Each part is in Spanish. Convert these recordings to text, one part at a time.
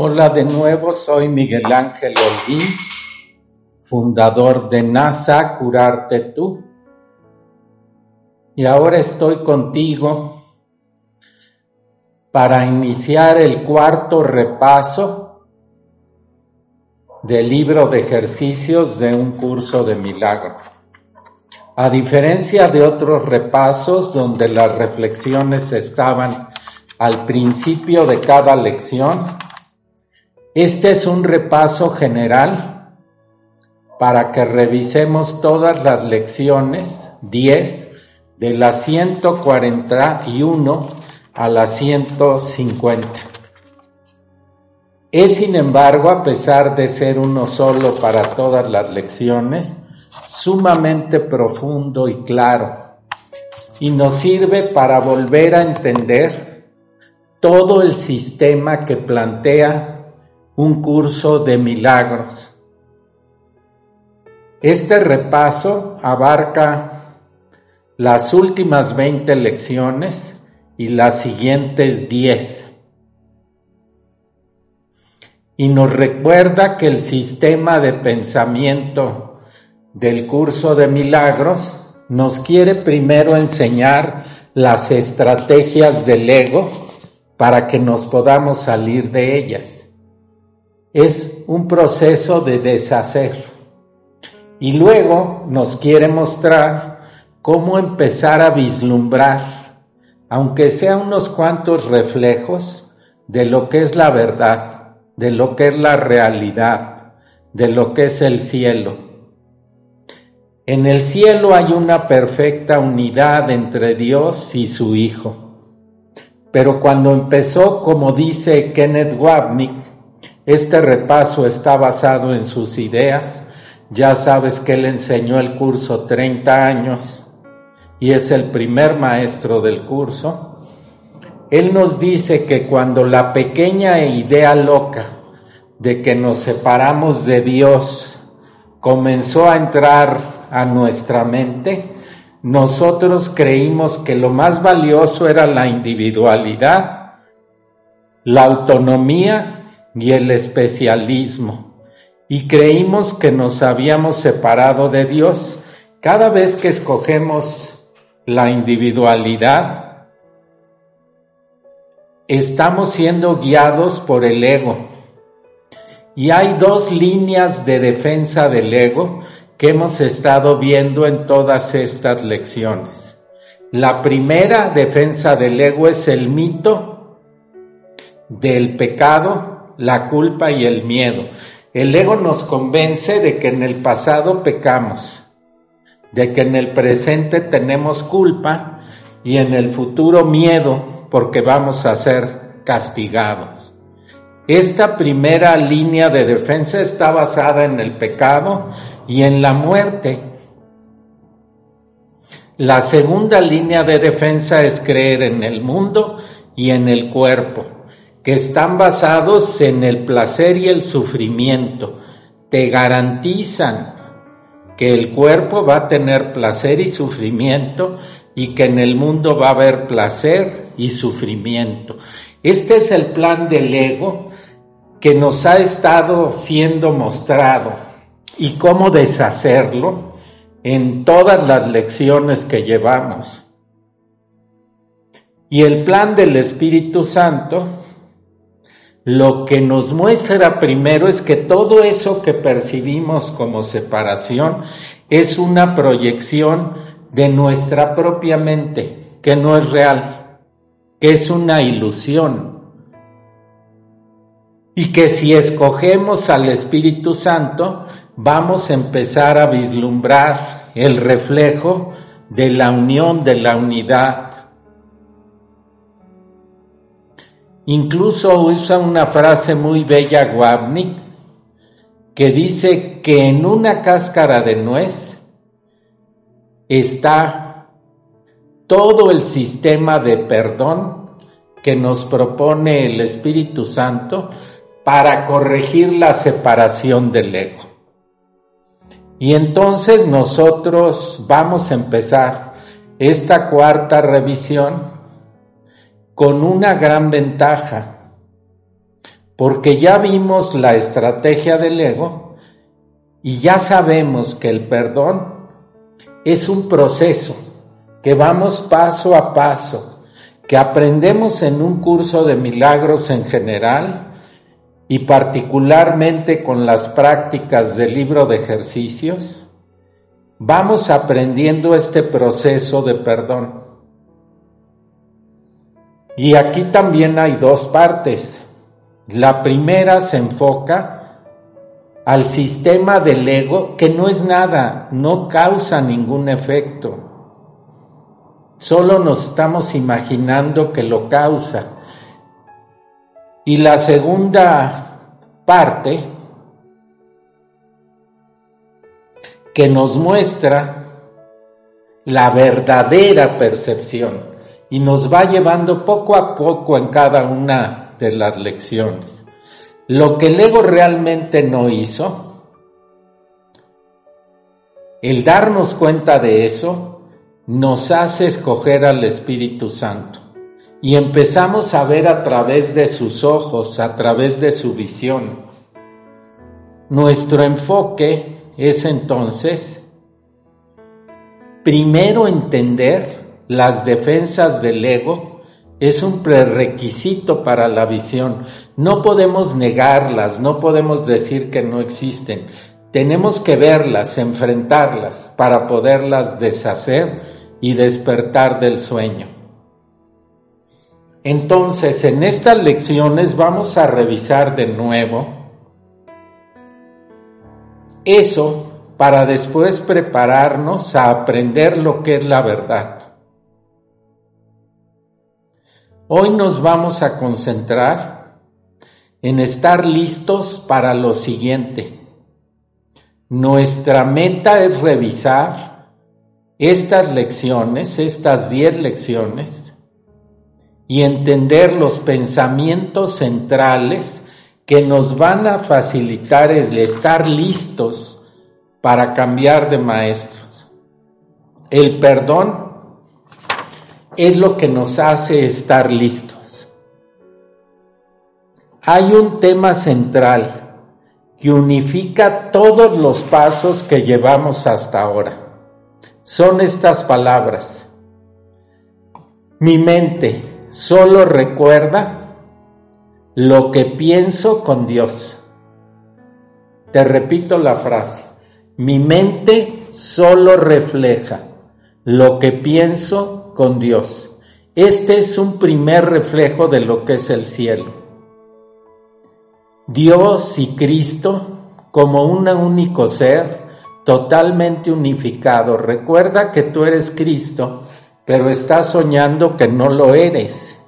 Hola de nuevo, soy Miguel Ángel Holguín, fundador de NASA Curarte Tú. Y ahora estoy contigo para iniciar el cuarto repaso del libro de ejercicios de un curso de milagro. A diferencia de otros repasos donde las reflexiones estaban al principio de cada lección, este es un repaso general para que revisemos todas las lecciones 10 de la 141 a la 150. Es sin embargo, a pesar de ser uno solo para todas las lecciones, sumamente profundo y claro y nos sirve para volver a entender todo el sistema que plantea un curso de milagros. Este repaso abarca las últimas 20 lecciones y las siguientes 10. Y nos recuerda que el sistema de pensamiento del curso de milagros nos quiere primero enseñar las estrategias del ego para que nos podamos salir de ellas es un proceso de deshacer. Y luego nos quiere mostrar cómo empezar a vislumbrar, aunque sea unos cuantos reflejos, de lo que es la verdad, de lo que es la realidad, de lo que es el cielo. En el cielo hay una perfecta unidad entre Dios y su Hijo. Pero cuando empezó, como dice Kenneth Wapnick, este repaso está basado en sus ideas. Ya sabes que él enseñó el curso 30 años y es el primer maestro del curso. Él nos dice que cuando la pequeña idea loca de que nos separamos de Dios comenzó a entrar a nuestra mente, nosotros creímos que lo más valioso era la individualidad, la autonomía y el especialismo, y creímos que nos habíamos separado de Dios. Cada vez que escogemos la individualidad, estamos siendo guiados por el ego. Y hay dos líneas de defensa del ego que hemos estado viendo en todas estas lecciones. La primera defensa del ego es el mito del pecado la culpa y el miedo. El ego nos convence de que en el pasado pecamos, de que en el presente tenemos culpa y en el futuro miedo porque vamos a ser castigados. Esta primera línea de defensa está basada en el pecado y en la muerte. La segunda línea de defensa es creer en el mundo y en el cuerpo que están basados en el placer y el sufrimiento. Te garantizan que el cuerpo va a tener placer y sufrimiento y que en el mundo va a haber placer y sufrimiento. Este es el plan del ego que nos ha estado siendo mostrado y cómo deshacerlo en todas las lecciones que llevamos. Y el plan del Espíritu Santo lo que nos muestra primero es que todo eso que percibimos como separación es una proyección de nuestra propia mente, que no es real, que es una ilusión. Y que si escogemos al Espíritu Santo, vamos a empezar a vislumbrar el reflejo de la unión, de la unidad, Incluso usa una frase muy bella Guabnik que dice que en una cáscara de nuez está todo el sistema de perdón que nos propone el Espíritu Santo para corregir la separación del ego. Y entonces nosotros vamos a empezar esta cuarta revisión con una gran ventaja, porque ya vimos la estrategia del ego y ya sabemos que el perdón es un proceso, que vamos paso a paso, que aprendemos en un curso de milagros en general y particularmente con las prácticas del libro de ejercicios, vamos aprendiendo este proceso de perdón. Y aquí también hay dos partes. La primera se enfoca al sistema del ego que no es nada, no causa ningún efecto. Solo nos estamos imaginando que lo causa. Y la segunda parte que nos muestra la verdadera percepción y nos va llevando poco a poco en cada una de las lecciones. Lo que el ego realmente no hizo, el darnos cuenta de eso, nos hace escoger al Espíritu Santo y empezamos a ver a través de sus ojos, a través de su visión. Nuestro enfoque es entonces primero entender las defensas del ego es un prerequisito para la visión. No podemos negarlas, no podemos decir que no existen. Tenemos que verlas, enfrentarlas para poderlas deshacer y despertar del sueño. Entonces, en estas lecciones vamos a revisar de nuevo eso para después prepararnos a aprender lo que es la verdad. Hoy nos vamos a concentrar en estar listos para lo siguiente. Nuestra meta es revisar estas lecciones, estas diez lecciones, y entender los pensamientos centrales que nos van a facilitar el estar listos para cambiar de maestros. El perdón es lo que nos hace estar listos. Hay un tema central que unifica todos los pasos que llevamos hasta ahora. Son estas palabras. Mi mente solo recuerda lo que pienso con Dios. Te repito la frase. Mi mente solo refleja lo que pienso con Dios. Este es un primer reflejo de lo que es el cielo. Dios y Cristo como un único ser totalmente unificado. Recuerda que tú eres Cristo, pero estás soñando que no lo eres.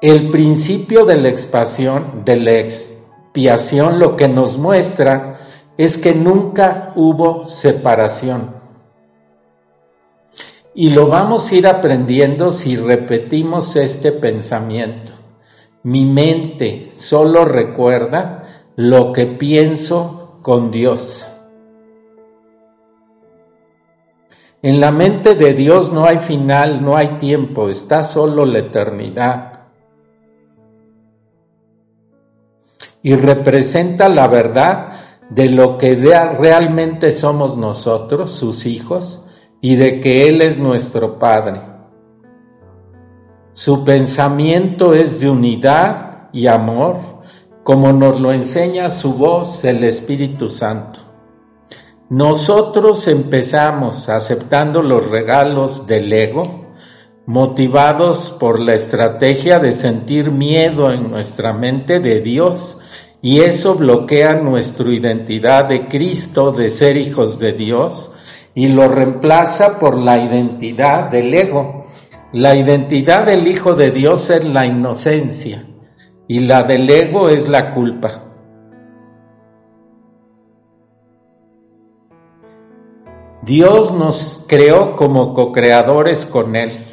El principio de la expansión, de la expiación, lo que nos muestra es que nunca hubo separación. Y lo vamos a ir aprendiendo si repetimos este pensamiento. Mi mente solo recuerda lo que pienso con Dios. En la mente de Dios no hay final, no hay tiempo, está solo la eternidad. Y representa la verdad de lo que realmente somos nosotros, sus hijos, y de que Él es nuestro Padre. Su pensamiento es de unidad y amor, como nos lo enseña su voz, el Espíritu Santo. Nosotros empezamos aceptando los regalos del ego, motivados por la estrategia de sentir miedo en nuestra mente de Dios, y eso bloquea nuestra identidad de Cristo, de ser hijos de Dios, y lo reemplaza por la identidad del ego. La identidad del Hijo de Dios es la inocencia, y la del ego es la culpa. Dios nos creó como co-creadores con Él.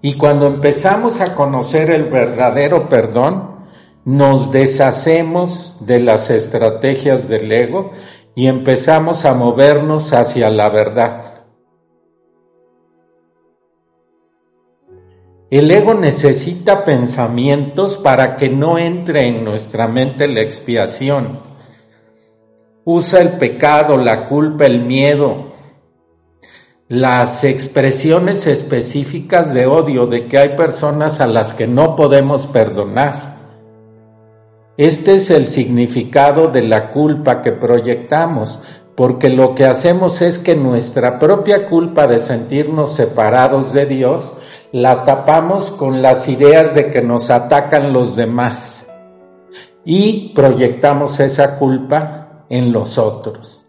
Y cuando empezamos a conocer el verdadero perdón, nos deshacemos de las estrategias del ego y empezamos a movernos hacia la verdad. El ego necesita pensamientos para que no entre en nuestra mente la expiación. Usa el pecado, la culpa, el miedo, las expresiones específicas de odio de que hay personas a las que no podemos perdonar. Este es el significado de la culpa que proyectamos, porque lo que hacemos es que nuestra propia culpa de sentirnos separados de Dios la tapamos con las ideas de que nos atacan los demás y proyectamos esa culpa en los otros.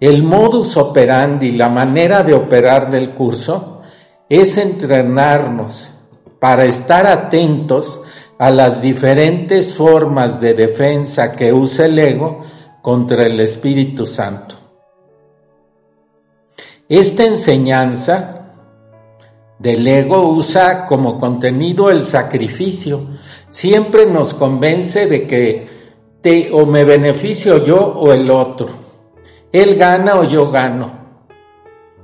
El modus operandi, la manera de operar del curso, es entrenarnos para estar atentos a las diferentes formas de defensa que usa el ego contra el Espíritu Santo. Esta enseñanza del ego usa como contenido el sacrificio. Siempre nos convence de que te o me beneficio yo o el otro. Él gana o yo gano.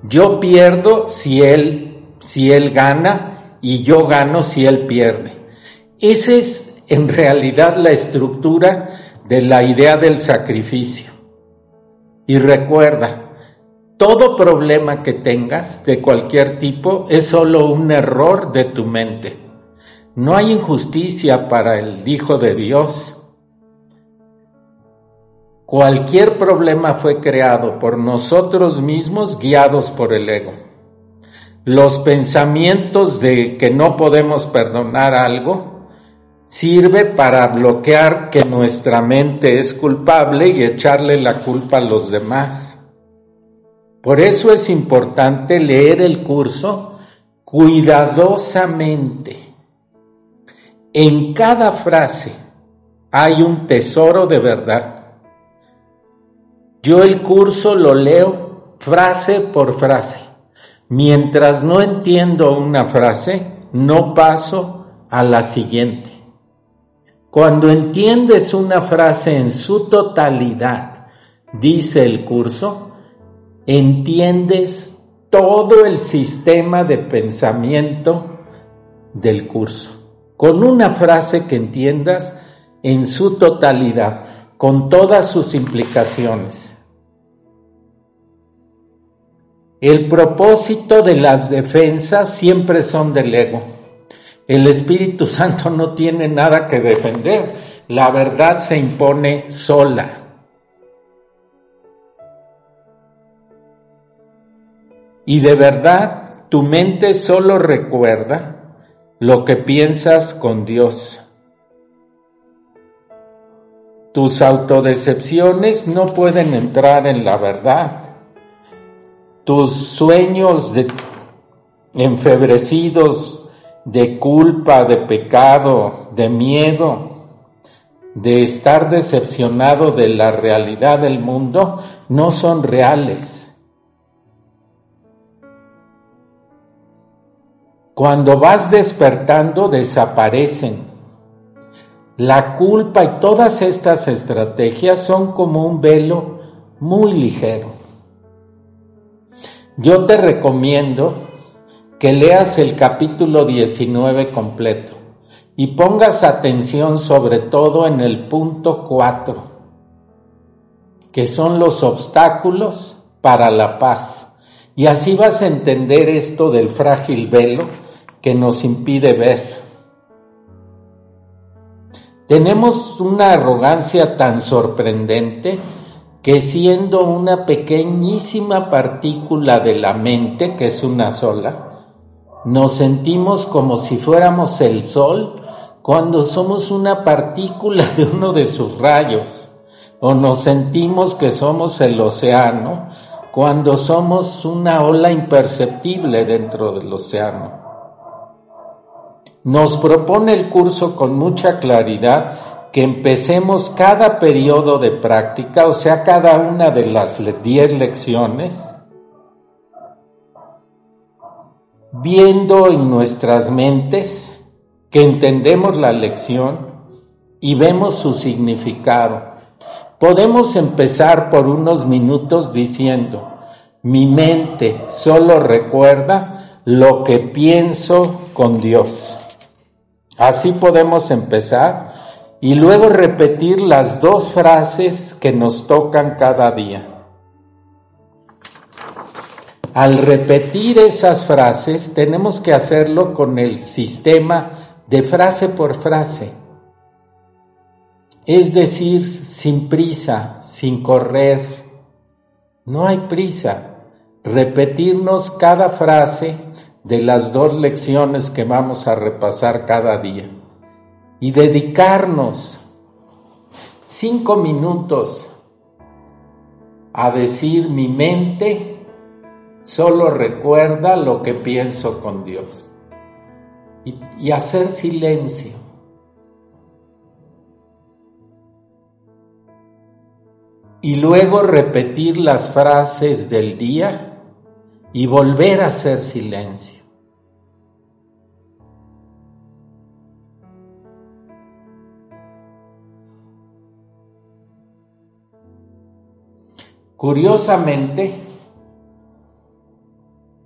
Yo pierdo si él si él gana y yo gano si él pierde. Esa es en realidad la estructura de la idea del sacrificio. Y recuerda, todo problema que tengas de cualquier tipo es solo un error de tu mente. No hay injusticia para el Hijo de Dios. Cualquier problema fue creado por nosotros mismos guiados por el ego. Los pensamientos de que no podemos perdonar algo sirve para bloquear que nuestra mente es culpable y echarle la culpa a los demás. Por eso es importante leer el curso cuidadosamente. En cada frase hay un tesoro de verdad. Yo el curso lo leo frase por frase. Mientras no entiendo una frase, no paso a la siguiente. Cuando entiendes una frase en su totalidad, dice el curso, entiendes todo el sistema de pensamiento del curso. Con una frase que entiendas en su totalidad, con todas sus implicaciones. El propósito de las defensas siempre son del ego. El Espíritu Santo no tiene nada que defender. La verdad se impone sola. Y de verdad, tu mente solo recuerda lo que piensas con Dios. Tus autodecepciones no pueden entrar en la verdad. Tus sueños de enfebrecidos de culpa, de pecado, de miedo, de estar decepcionado de la realidad del mundo, no son reales. Cuando vas despertando desaparecen. La culpa y todas estas estrategias son como un velo muy ligero. Yo te recomiendo que leas el capítulo 19 completo y pongas atención sobre todo en el punto 4, que son los obstáculos para la paz. Y así vas a entender esto del frágil velo que nos impide ver. Tenemos una arrogancia tan sorprendente que siendo una pequeñísima partícula de la mente, que es una sola, nos sentimos como si fuéramos el sol cuando somos una partícula de uno de sus rayos, o nos sentimos que somos el océano cuando somos una ola imperceptible dentro del océano. Nos propone el curso con mucha claridad que empecemos cada periodo de práctica, o sea, cada una de las diez lecciones, viendo en nuestras mentes que entendemos la lección y vemos su significado. Podemos empezar por unos minutos diciendo, mi mente solo recuerda lo que pienso con Dios. Así podemos empezar y luego repetir las dos frases que nos tocan cada día. Al repetir esas frases tenemos que hacerlo con el sistema de frase por frase. Es decir, sin prisa, sin correr. No hay prisa. Repetirnos cada frase de las dos lecciones que vamos a repasar cada día y dedicarnos cinco minutos a decir mi mente solo recuerda lo que pienso con Dios y, y hacer silencio. Y luego repetir las frases del día y volver a hacer silencio. Curiosamente,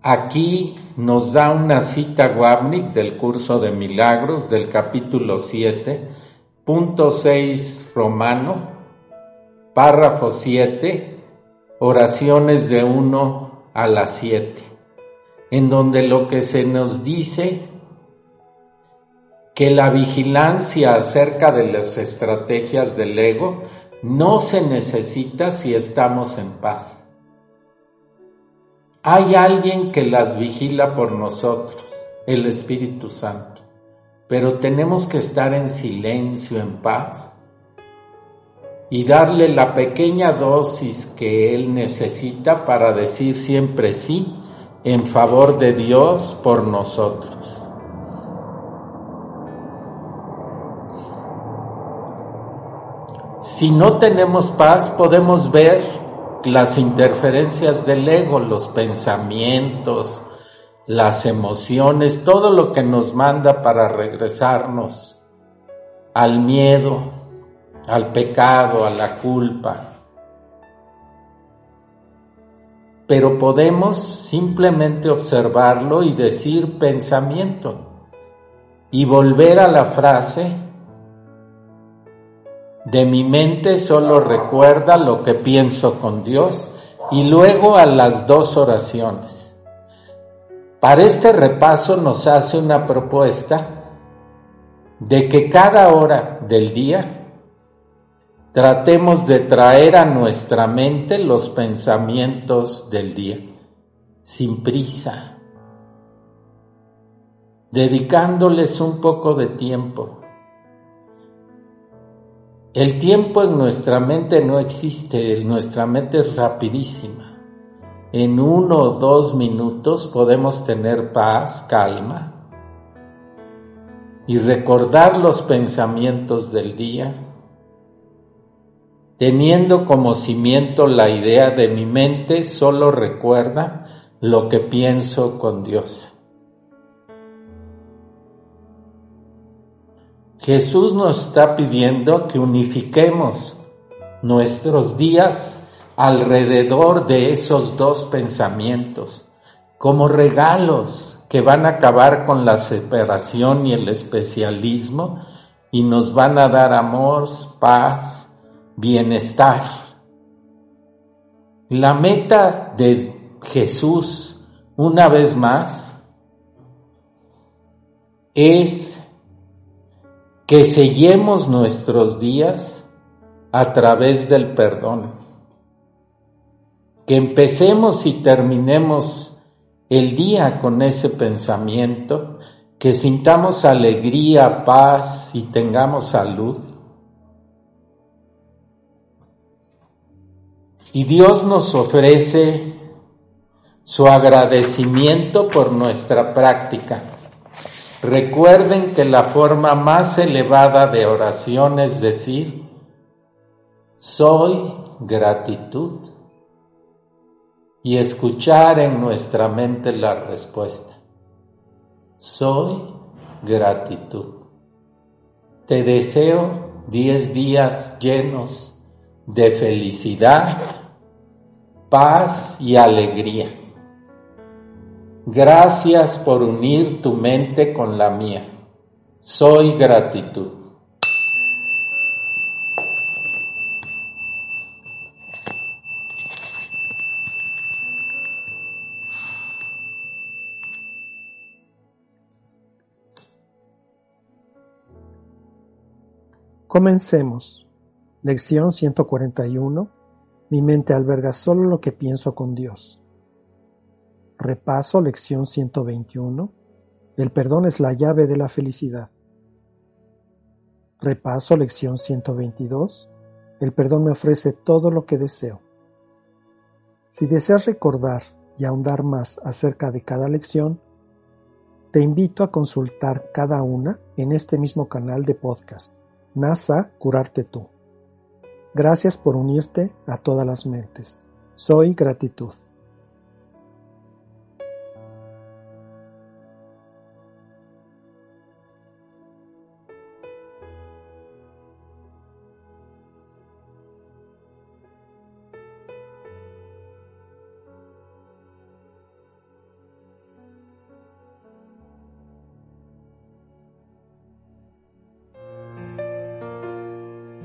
aquí nos da una cita Wabnik del curso de milagros del capítulo 7, punto 6 romano, párrafo 7, oraciones de 1 a las 7, en donde lo que se nos dice que la vigilancia acerca de las estrategias del ego no se necesita si estamos en paz. Hay alguien que las vigila por nosotros, el Espíritu Santo, pero tenemos que estar en silencio, en paz, y darle la pequeña dosis que Él necesita para decir siempre sí en favor de Dios por nosotros. Si no tenemos paz, podemos ver las interferencias del ego, los pensamientos, las emociones, todo lo que nos manda para regresarnos al miedo, al pecado, a la culpa. Pero podemos simplemente observarlo y decir pensamiento y volver a la frase de mi mente solo recuerda lo que pienso con Dios y luego a las dos oraciones. Para este repaso nos hace una propuesta de que cada hora del día tratemos de traer a nuestra mente los pensamientos del día, sin prisa, dedicándoles un poco de tiempo el tiempo en nuestra mente no existe, nuestra mente es rapidísima. En uno o dos minutos podemos tener paz, calma y recordar los pensamientos del día, teniendo como cimiento la idea de mi mente solo recuerda lo que pienso con Dios. Jesús nos está pidiendo que unifiquemos nuestros días alrededor de esos dos pensamientos, como regalos que van a acabar con la separación y el especialismo y nos van a dar amor, paz, bienestar. La meta de Jesús, una vez más, es que sellemos nuestros días a través del perdón. Que empecemos y terminemos el día con ese pensamiento, que sintamos alegría, paz y tengamos salud. Y Dios nos ofrece su agradecimiento por nuestra práctica. Recuerden que la forma más elevada de oración es decir, soy gratitud y escuchar en nuestra mente la respuesta. Soy gratitud. Te deseo diez días llenos de felicidad, paz y alegría. Gracias por unir tu mente con la mía. Soy gratitud. Comencemos. Lección 141. Mi mente alberga solo lo que pienso con Dios. Repaso lección 121. El perdón es la llave de la felicidad. Repaso lección 122. El perdón me ofrece todo lo que deseo. Si deseas recordar y ahondar más acerca de cada lección, te invito a consultar cada una en este mismo canal de podcast, NASA Curarte Tú. Gracias por unirte a todas las mentes. Soy gratitud.